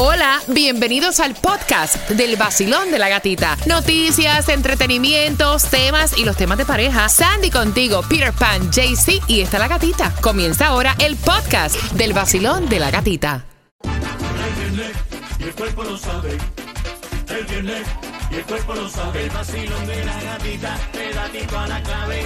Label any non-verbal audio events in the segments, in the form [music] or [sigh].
Hola, bienvenidos al podcast del vacilón de la gatita. Noticias, entretenimientos, temas y los temas de pareja. Sandy contigo, Peter Pan, JC y está la gatita. Comienza ahora el podcast del vacilón de la gatita. El y el cuerpo lo sabe. El vacilón de la gatita, pedatito a la clave.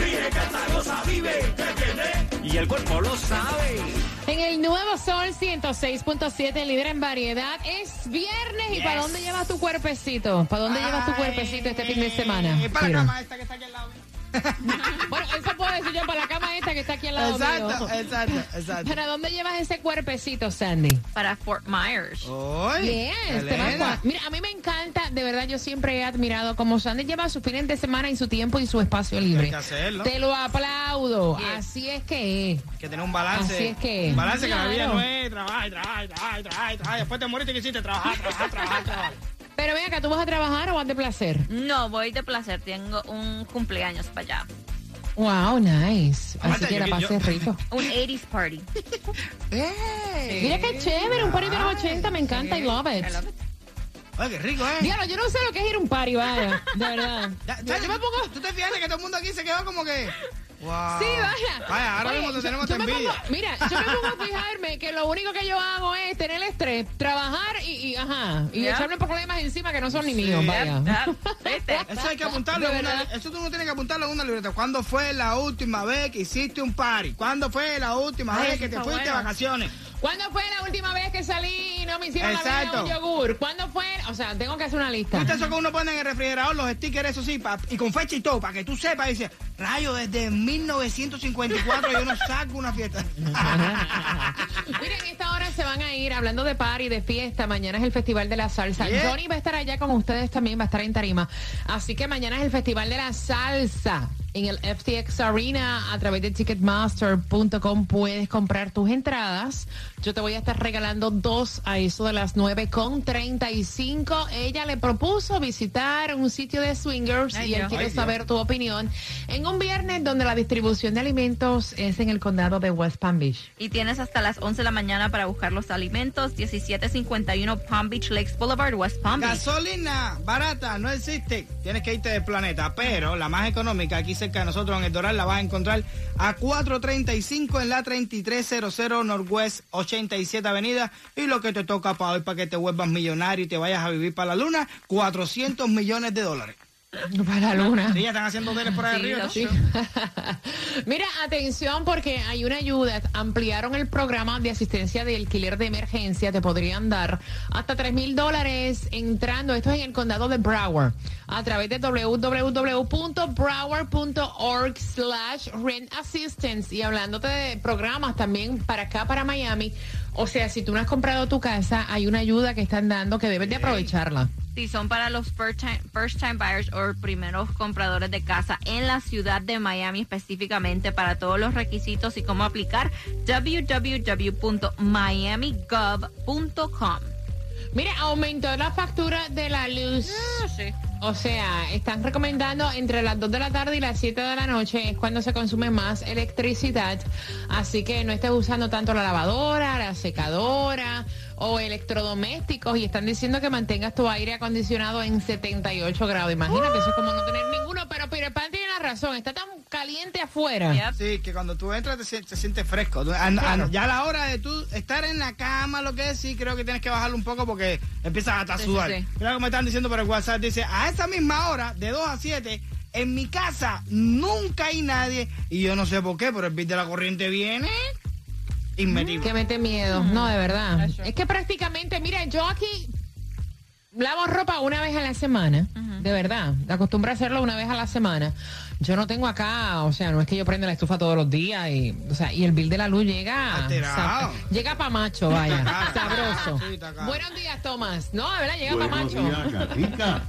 Vive. Él viene y el cuerpo lo sabe. En el Nuevo Sol 106.7, líder en variedad, es viernes. ¿Y para dónde llevas tu cuerpecito? ¿Para dónde llevas tu cuerpecito este fin de semana? Para la cama esta que está aquí al lado. [laughs] Bueno, eso puedo decir yo para la cama esta que está aquí al lado Exacto, mío. exacto, exacto. ¿Para dónde llevas ese cuerpecito, Sandy? para Fort Myers. Oye, Yes, te cua- Mira, a mí me encanta, de verdad, yo siempre he admirado cómo Sandy lleva su fin de semana y su tiempo y su espacio libre. Hay que hacerlo. Te lo aplaudo. Yes. Así es que es. Hay que tener un balance. Así es que- Un balance que la vida Claro. no es trabajar, trabajar, trabajar, trabajar, trabajar. Después te moriste que hiciste trabajar, trabajar, trabajar, trabajar. Pero ven acá, ¿tú vas a trabajar o vas de placer? No, voy de placer. Tengo un cumpleaños para allá. Wow, nice. Así que la yo- pases rico. [laughs] Un 80s party. [laughs] ¡Ey! Mira qué chévere, un party de los 80, me encanta, I love it. I love it. Oye, qué rico, ¿eh? Diablo, yo no sé lo que es ir a un party, vaya, de verdad. [laughs] Ya, Yo, ya, yo me pongo... ¿Tú te fijas que todo el mundo aquí se quedó como que... Wow. Sí, vaya. Vaya, ahora Oye, mismo te yo- tenemos yo envidia. pongo- Mira, yo me pongo a fijarme que lo único que yo hago es tener estrés, trabajar y, y ajá, y Ya. echarme problemas encima que no son ni míos, vaya. Eso hay que apuntarlo en una. Eso tú no tienes que apuntarlo en una libreta. ¿Cuándo fue la última vez que hiciste un party? ¿Cuándo fue la última Ay, vez que te fuiste de bueno. vacaciones? ¿Cuándo fue la última vez que salí y no me hicieron la vida Exacto. un yogur? ¿Cuándo fue? O sea, tengo que hacer una lista. ¿Viste eso que uno pone en el refrigerador, los stickers, eso sí, pa- y con fecha y todo, para que tú sepas, dice, rayo, desde 1954 yo no saco una fiesta. [laughs] Miren, esta hora se van a ir hablando de party, de fiesta. Mañana es el Festival de la Salsa. Yeah. Johnny va a estar allá con ustedes también, va a estar en Tarima. Así que mañana es el Festival de la Salsa. En el FTX Arena, a través de Ticketmaster.com puedes comprar tus entradas. Yo te voy a estar regalando dos a eso de las 9 con 35. Ella le propuso visitar un sitio de swingers Ay, y él Dios. quiere Ay, Dios. saber tu opinión en un viernes donde la distribución de alimentos es en el condado de West Palm Beach. Y tienes hasta las 11 de la mañana para buscar los alimentos. 1751 Palm Beach Lakes Boulevard, West Palm Beach. Gasolina barata no existe. Tienes que irte del planeta, pero la más económica aquí cerca de nosotros en el Doral la vas a encontrar a 435 en la 3300 Northwest 87 Avenida. Y lo que te toca para hoy para que te vuelvas millonario y te vayas a vivir para la luna, 400 millones de dólares. [laughs] Para la luna. Sí, están haciendo hoteles por ahí Sí, arriba. [laughs] Mira, atención porque hay una ayuda. Ampliaron el programa de asistencia de alquiler de emergencia. Te podrían dar hasta 3 mil dólares entrando. Esto es en el condado de Broward. A través de www.broward.org slash rent assistance. Y hablándote de programas también para acá, para Miami. O sea, si tú no has comprado tu casa, hay una ayuda que están dando que debes de aprovecharla. Si son para los first time, first time buyers o primeros compradores de casa en la ciudad de Miami específicamente para todos los requisitos y cómo aplicar www.miamigov.com. Mira, aumentó la factura de la luz. sí. O sea, están recomendando entre las 2 de la tarde y las 7 de la noche es cuando se consume más electricidad. Así que no estés usando tanto la lavadora, la secadora o electrodomésticos y están diciendo que mantengas tu aire acondicionado en 78 grados. Imagínate, eso es como no tener ninguno, pero Peter Pan tiene la razón, está tan caliente afuera. Yep. Sí, que cuando tú entras te, sie- te sientes fresco. Ya a la hora de tú estar en la cama, lo que es, sí, creo que tienes que bajarlo un poco porque empiezas a Sí, sudar. sí, sí. Mira como me están diciendo por el WhatsApp, dice, a esa misma hora, de 2 a 7, en mi casa nunca hay nadie. Y yo no sé por qué, pero el bill de la corriente viene inmediato. Que mete miedo, no, de verdad. Es que prácticamente, mira, yo aquí lavo ropa una vez a la semana, de verdad. Acostumbro a hacerlo una vez a la semana. Yo no tengo acá, o sea, no es que yo prenda la estufa todos los días y, o sea, y el bill de la luz llega, sa- llega pa' macho, vaya, caro. [laughs] sabroso. Sí. Buenos días, Tomás. No, de verdad, llega pa' Buenos macho. días, Gatica.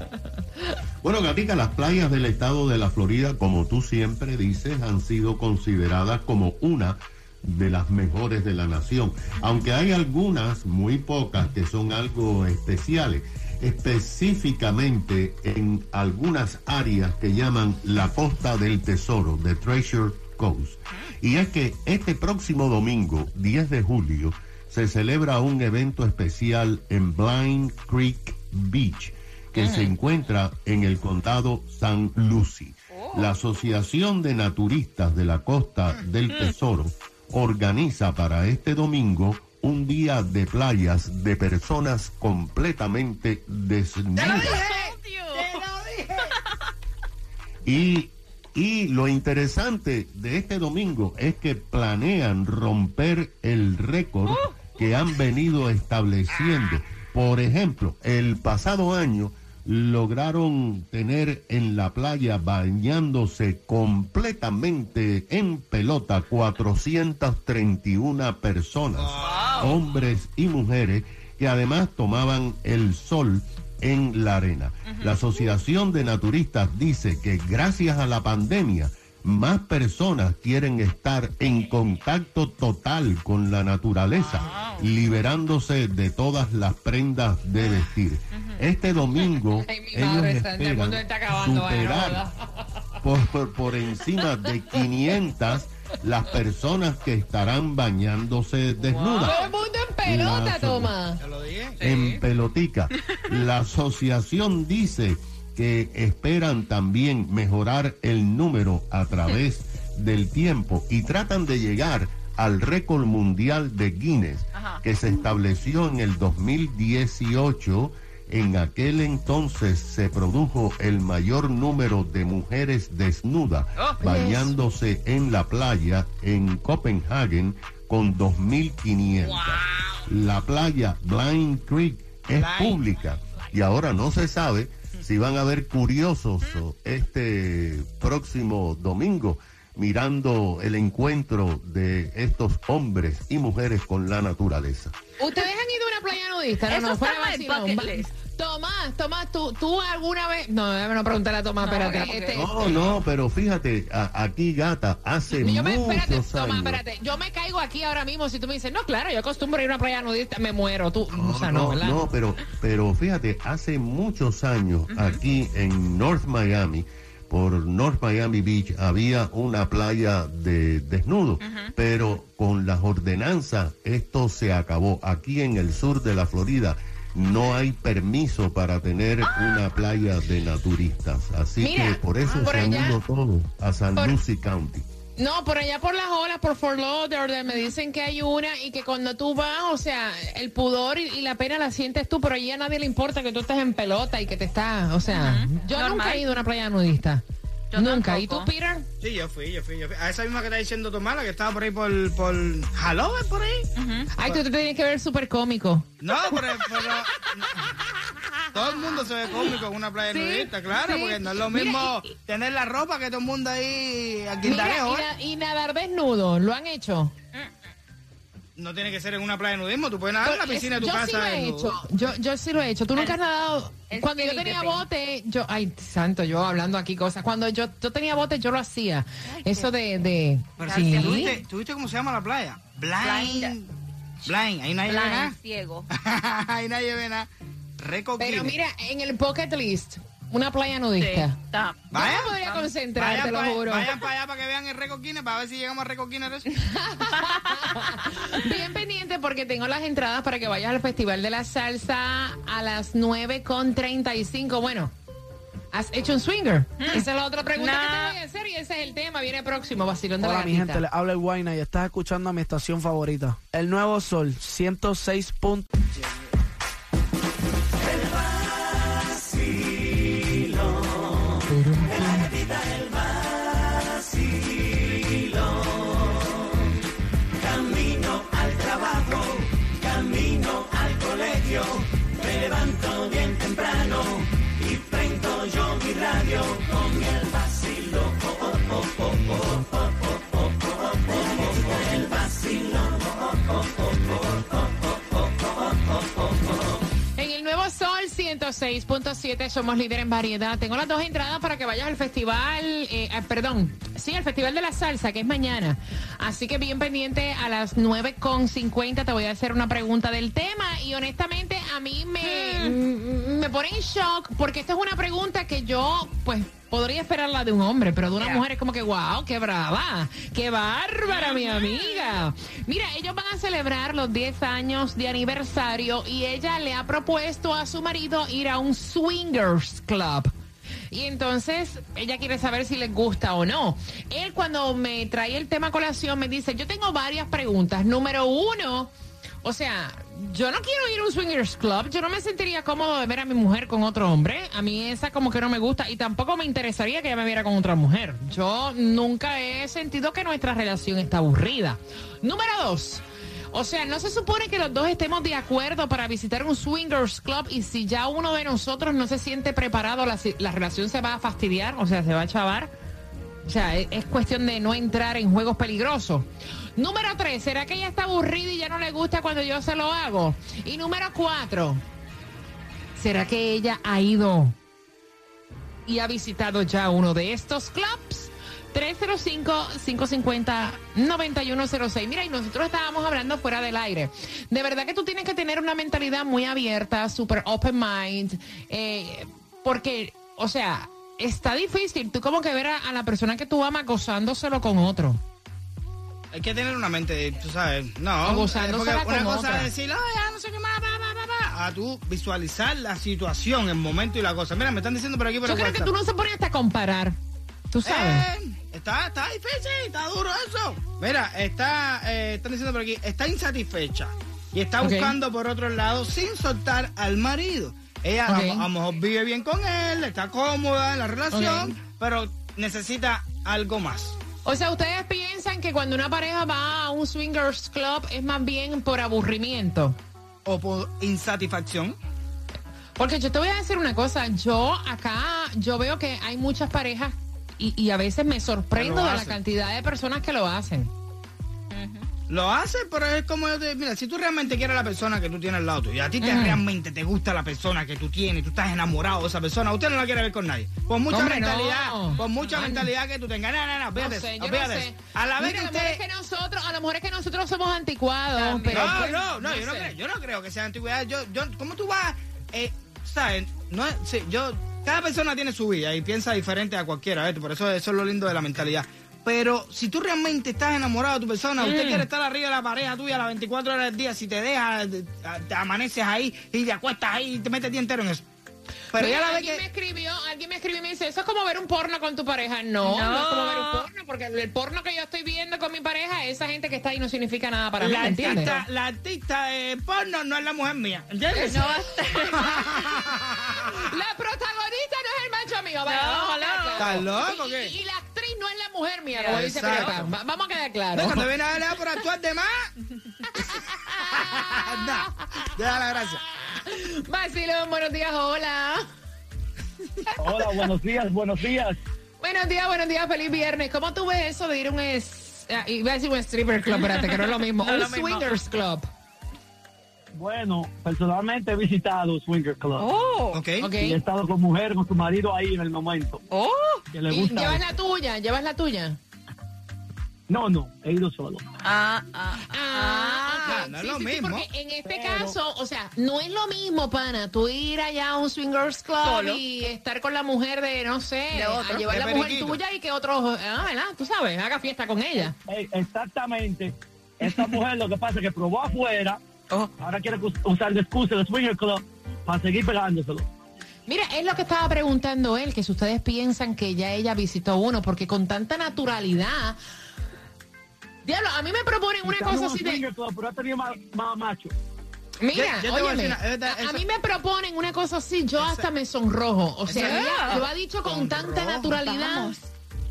Bueno, Gatica, las playas del estado de la Florida, como tú siempre dices, han sido consideradas como una de las mejores de la nación, aunque hay algunas, muy pocas, que son algo especiales, específicamente en algunas áreas que llaman la costa del tesoro, de Treasure Coast. Y es que este próximo domingo, 10 de julio, se celebra un evento especial en Blind Creek Beach, que se encuentra en el condado San Lucie. La Asociación de Naturistas de la Costa del Tesoro organiza para este domingo un día de playas de personas completamente desnudas. Y, y lo interesante de este domingo es que planean romper el récord que han venido estableciendo. Por ejemplo, el pasado año lograron tener en la playa bañándose completamente en pelota 431 personas, hombres y mujeres, que además tomaban el sol en la arena. La Asociación de Naturistas dice que gracias a la pandemia, más personas quieren estar en contacto total con la naturaleza, liberándose de todas las prendas de vestir. Este domingo [laughs] Ay, ellos madre esperan está acabando, superar por, por, por encima de [laughs] 500 las personas que estarán bañándose desnudas Todo el mundo en pelota, La- toma. Te lo dije. en pelotica. La asociación dice que esperan también mejorar el número a través del tiempo y tratan de llegar al récord mundial de Guinness Ajá. que se estableció en el 2018. En aquel entonces se produjo el mayor número de mujeres desnudas Oh. bañándose en la playa en Copenhagen con 2.500. La playa Blind Creek es Blind. pública y ahora no se sabe si van a haber curiosos o, este próximo domingo mirando el encuentro de estos hombres y mujeres con la naturaleza. ¿Ustedes han ido a una playa nudista? No, Eso no, fuera vacilón. Tomás, Tomás, ¿tú, ¿tú alguna vez...? No, déjame no preguntarle a Tomás, No, espérate. ok, ok. Este, No, no, pero fíjate, a- aquí gata, hace yo me, espérate, muchos Tomás, años. espérate. Yo me caigo aquí ahora mismo si tú me dices, no, claro, yo acostumbro ir a una playa nudista, me muero. Tú, o sea, no, no, ¿verdad? no, pero, pero fíjate, hace muchos años aquí en North Miami, por North Miami Beach, había una playa de desnudo, pero con las ordenanzas esto se acabó. Aquí en el sur de la Florida no hay permiso para tener una playa de naturistas, así Mira, que por eso por se han allá- ido todos a San por- Lucie County. No, por allá por las olas, por Fort Lauderdale, me dicen que hay una y que cuando tú vas, o sea, el pudor y, y la pena la sientes tú, pero allí a nadie le importa que tú estés en pelota y que te estás, o sea, yo nunca he ido a una playa nudista. Yo nunca. ¿Y tú. Peter? Sí, yo fui, yo fui, yo fui. A esa misma que está diciendo Tomás, la que estaba por ahí por, por Halloween, por ahí. Ay, tú te tienes que ver súper cómico. No, pero, pero- todo el mundo se ve cómico en una playa Sí, nudista, claro, sí. porque no es lo Mira, mismo y- tener la ropa que todo el mundo ahí al Mira, guindareo, y, ¿eh? y nadar desnudo, ¿lo han hecho? No tiene que ser en una playa de nudismo, tú puedes nadar en la piscina de tu yo casa. sí lo he hecho. Yo, yo sí lo he hecho. Tú nunca has nadado. Cuando yo tenía bote, yo, ay, santo, yo hablando aquí cosas. Cuando yo, yo tenía bote, yo lo hacía. Ay, Eso de, de, Pero sí. si, ¿tú, viste, tú viste cómo se llama la playa? Blind. Blind. Blind, ahí nadie ve nada. Blind, ciego. [laughs] ahí nadie ve nada. Pero mira, en el bucket list, una playa Sí, nudista. está. Yo me podría concentrar, te lo juro. Vayan para allá para que vean el récord Guinness, para ver si llegamos de eso. [laughs] Bien pendiente porque tengo las entradas para que vayas al Festival de la Salsa a las 9.35. Bueno, ¿has hecho un swinger? Esa es la otra pregunta No. que te voy a hacer y ese es el tema. Viene próximo, vacilón de la Hola mi gatita. gente, les habla el Guayna y estás escuchando a mi estación favorita. El Nuevo Sol 106. punto- Camino 106.7 somos líder en variedad. Tengo las dos entradas para que vayas al festival, eh, ah, perdón, sí, al Festival de la Salsa, que es mañana. Así que bien pendiente a las 9.50 te voy a hacer una pregunta del tema y honestamente a mí me, mm, me pone en shock porque esta es una pregunta que yo, pues, podría esperarla de un hombre, pero de una Yeah. mujer es como que, wow, qué brava, qué bárbara, mi amiga. Mira, ellos van a celebrar los 10 años de aniversario y ella le ha propuesto a su marido ir a un swingers club. Y entonces ella quiere saber si les gusta o no. Él cuando me trae el tema a colación me dice, yo tengo varias preguntas. Número uno, o sea, yo no quiero ir a un swingers club. Yo no me sentiría cómodo de ver a mi mujer con otro hombre. A mí esa como que no me gusta y tampoco me interesaría que ella me viera con otra mujer. Yo nunca he sentido que nuestra relación está aburrida. Número dos. O sea, no se supone que los dos estemos de acuerdo para visitar un swingers club y si ya uno de nosotros no se siente preparado, la, la relación se va a fastidiar, o sea, se va a chavar. O sea, es, es cuestión de no entrar en juegos peligrosos. Número tres, ¿será que ella está aburrida y ya no le gusta cuando yo se lo hago? Y número cuatro, ¿será que ella ha ido y ha visitado ya uno de estos clubs? 305-550-9106. Mira, y nosotros estábamos hablando fuera del aire. De verdad que tú tienes que tener una mentalidad muy abierta, super open mind, eh, porque, o sea, está difícil tú como que ver a, a la persona que tú amas gozándoselo con otro. Hay que tener una mente, tú sabes, no. O gozándosela porque una con cosa otra. es decir, "Ay, ya no sé qué más, va, va, va, va", a tú visualizar la situación, el momento y la cosa. Mira, me están diciendo por aquí por Yo el creo que tú no se pones hasta a comparar. Tú sabes. Eh, está, está difícil, está duro eso. Mira, está, eh, están diciendo por aquí, está insatisfecha y está buscando por otro lado sin soltar al marido. Ella a- Ok. a, lo mejor vive bien con él, está cómoda en la relación, pero necesita algo más. O sea, ustedes piensan que cuando una pareja va a un swingers club es más bien por aburrimiento. O por insatisfacción. Porque yo te voy a decir una cosa, yo acá, yo veo que hay muchas parejas y, y a veces me sorprendo de la cantidad de personas que lo hacen. Lo hace, pero es como yo te mira, si tú realmente quieres a la persona que tú tienes al lado tuyo, y a ti te Ujú. realmente te gusta la persona que tú tienes, tú estás enamorado de esa persona, usted no la quiere ver con nadie. Por mucha Hombre, mentalidad, no. por mucha Ay. mentalidad que tú tengas. No, no, no, No sé, yo no sé. A la vez Mira, que a lo mejor usted es que nosotros, a lo mejor es que nosotros somos anticuados, También. pero No, pues, no, no, yo no creo, yo no creo que sea antigüedad. Yo, yo, ¿cómo tú vas? Eh, ¿Sabes? No, sí, yo, cada persona tiene su vida y piensa diferente a cualquiera, ¿ves? Por eso, eso es lo lindo de la mentalidad. Pero si tú realmente estás enamorado de tu persona, Mm. usted quiere estar arriba de la pareja tuya las 24 horas del día, si te dejas, te- amaneces ahí y te acuestas ahí y te metes el día entero en eso. Pero Mira, ya la alguien me que... escribió, alguien me escribió y me dice, eso es como ver un porno con tu pareja. No, no, No. es como ver un porno, porque el porno que yo estoy viendo con mi pareja, esa gente que está ahí no significa nada para mí, La ¿me entiendes? artista, la artista de porno no es la mujer mía, ¿entiendes? No va a estar. [laughs] La protagonista no es el macho mío, No. ¿Estás loco, Y- qué? Y, y la mujer mía, como dice. Va- Vamos a quedar No, claro. cuando viene a hablar por actuar de más. no, te da la gracia. Vacilón, buenos días, hola. Hola, buenos días, buenos días. Buenos días, buenos días, feliz viernes. ¿Cómo tú ves eso de ir a un... Es, ah, iba a decir un stripper club, espérate, que no es lo mismo. [laughs] No es un lo mismo. swingers club. Bueno, personalmente he visitado Swinger Club. Oh, Ok. Ok. Y he estado con mujer, con su marido ahí en el momento. oh. Que le gusta. llevas la tuya, llevas la tuya. No, no, he ido solo. Ah, ah, Ah, ok. no es lo mismo. porque en este Pero- caso, o sea, no es lo mismo, pana, tú ir allá a un swingers club Solo. y estar con la mujer de, no sé, De otro. a llevar De la mujer tuya y que otro, ah, ¿verdad? Tú sabes, haga fiesta con ella. Eh, exactamente. Esta [laughs] mujer lo que pasa es que probó afuera, Oh. ahora quiere usar de excusa de Swinger Club para seguir pegándoselo. Mira, es lo que estaba preguntando él, que si ustedes piensan que ya ella visitó uno, porque con tanta naturalidad... Diablo, a mí me proponen una cosa así de... Club, pero ha tenido más, más macho. Mira, Yo- yo a mí me proponen una cosa así, yo hasta me sonrojo. O sea, ella lo ha dicho con tanta naturalidad.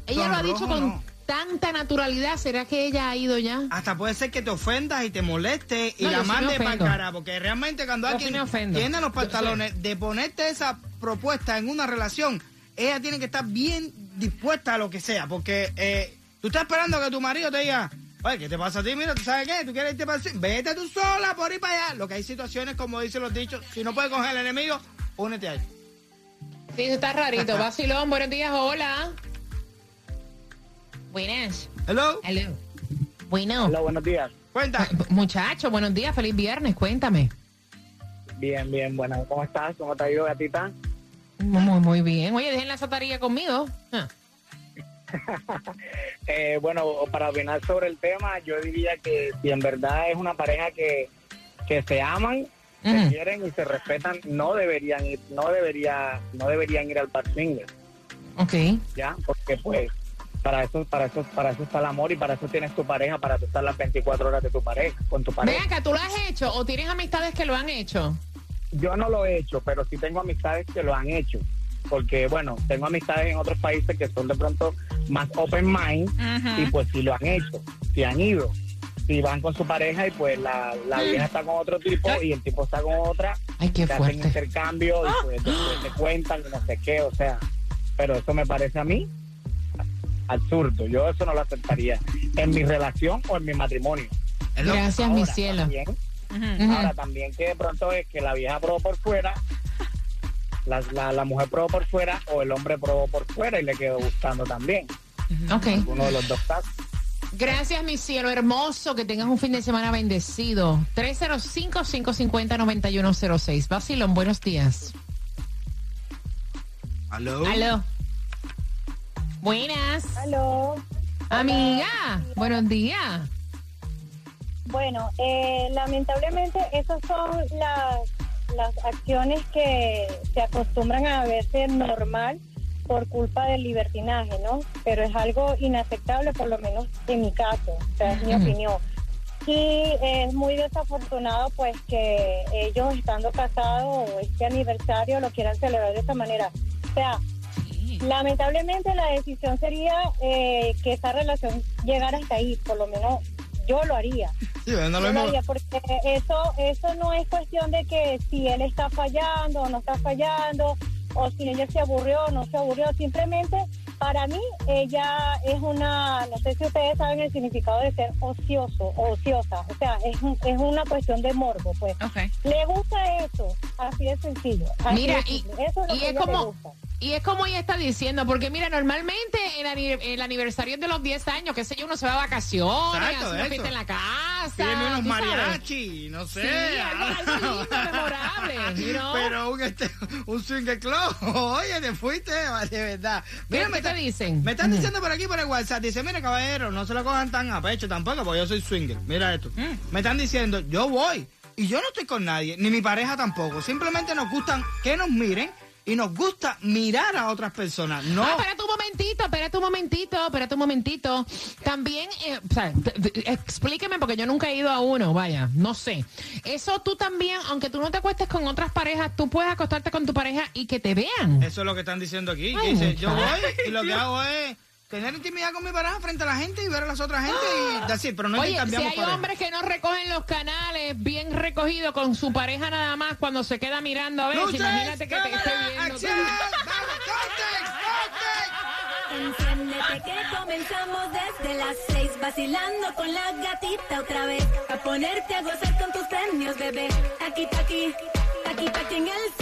Ella lo ha dicho con no. Tanta naturalidad. ¿Será que ella ha ido ya? Hasta puede ser que te ofendas y te moleste y No, la sí mande para ofendo. cara, porque realmente cuando Yo sí alguien ofendo. tiene los pantalones de ponerte esa propuesta en una relación, ella tiene que estar bien dispuesta a lo que sea, porque eh, tú estás esperando que tu marido te diga, oye, ¿qué te pasa a ti? Mira, ¿tú sabes qué? ¿Tú quieres irte para el? Vete tú sola por ir para allá. Lo que hay situaciones, como dicen los dichos, si no puedes coger al enemigo, únete ahí. Sí, eso está rarito. [laughs] Vacilón, buenos días, hola. Buenas. Hello, Hello. Bueno. Hola, buenos días. cuenta. Muchacho, buenos días, feliz viernes, cuéntame. Bien, bien, bueno. ¿Cómo estás? ¿Cómo te ha ido, gatita? Muy, muy bien. Oye, dejen la sotaría conmigo. Ah. [laughs] Eh, bueno, para opinar sobre el tema, yo diría que si en verdad es una pareja que, que se aman, se quieren y se respetan, no deberían ir, no debería, no deberían ir al bar swinger, Ok. ya, porque pues para eso, para eso, para eso está el amor y para eso tienes tu pareja, para tú estar las 24 horas de tu pareja, con tu Ven pareja. acá, ¿tú lo has hecho o tienes amistades que lo han hecho? Yo no lo he hecho, pero sí tengo amistades que lo han hecho. Porque, bueno, tengo amistades en otros países que son de pronto más open mind y pues sí lo han hecho, sí han ido. Si van con su pareja y pues la, la vieja está con otro tipo y el tipo está con otra, Ay, qué se hacen fuerte. intercambio y pues después se cuentan y no sé qué, o sea. Pero eso me parece a mí absurdo. Yo eso no lo aceptaría en mi relación o en mi matrimonio. Gracias, mi Ahora, cielo. también- Ujú. Ahora también que de pronto es que la vieja probó por fuera, la, la, la mujer probó por fuera o el hombre probó por fuera y le quedó gustando también. Ok. Uno de los dos casos. Gracias, mi cielo hermoso. Que tengas un fin de semana bendecido. 305-550-9106. Basilón, buenos días. ¿Aló? Aló. Buenas. Aló. Amiga, buenos días. Bueno, eh, lamentablemente esas son las, las acciones que se acostumbran a verse normal por culpa del libertinaje, ¿no? Pero es algo inaceptable, por lo menos en mi caso, o sea, es mi opinión. Y es muy desafortunado pues que ellos estando casados o este aniversario lo quieran celebrar de esta manera. O sea, lamentablemente la decisión sería eh, que esa relación llegara hasta ahí, por lo menos yo lo haría. Sí, no lo Yo lo hemos- haría porque eso, eso no es cuestión de que si él está fallando o no está fallando, o si ella se aburrió o no se aburrió, simplemente para mí ella es una, no sé si ustedes saben el significado de ser ocioso o ociosa, o sea, es, un- es una cuestión de morbo, pues. Ok. Le gusta eso, así de sencillo. así Mira, de y, simple. eso es lo y que es ella le como gusta. Y es como ella está diciendo, porque mira, normalmente el, el aniversario de los 10 años, qué sé yo, uno se va a vacaciones, Exacto, hace una eso. fiesta en la casa. Pídeme unos mariachi, no sé. Sí, algo, [laughs] lindo, memorable? Pero un, este, un swinger club. [laughs] Oye, te fuiste, de verdad. ¿Qué- qué te está- dicen? Me están diciendo por aquí por el WhatsApp. Dice, mire, caballero, no se lo cojan tan a pecho tampoco, porque yo soy swinger. Mira esto. Mm. Me están diciendo, yo voy. Y yo no estoy con nadie, ni mi pareja tampoco. Simplemente nos gustan que nos miren y nos gusta mirar a otras personas. No. Ah, espérate un momentito, espérate un momentito, espérate un momentito. También, eh, o sea, explíqueme porque yo nunca he ido a uno, vaya, no sé. Eso tú también, aunque tú no te acuestes con otras parejas, tú puedes acostarte con tu pareja y que te vean. Eso es lo que están diciendo aquí. Ay, Dice, yo voy y lo que hago es tener intimidad con mi pareja frente a la gente y ver a las otras gente y [gasps] decir, pero no Oye, si hay pareja. hombres que no recogen los canales bien recogidos con su pareja nada más cuando se queda mirando a ver, Luces, imagínate que te esté viendo. acción. Context. Enciéndete que comenzamos desde las seis Vacilando con la gatita otra vez A ponerte a gozar con tus premios, bebé Aquí, aquí, aquí, aquí en el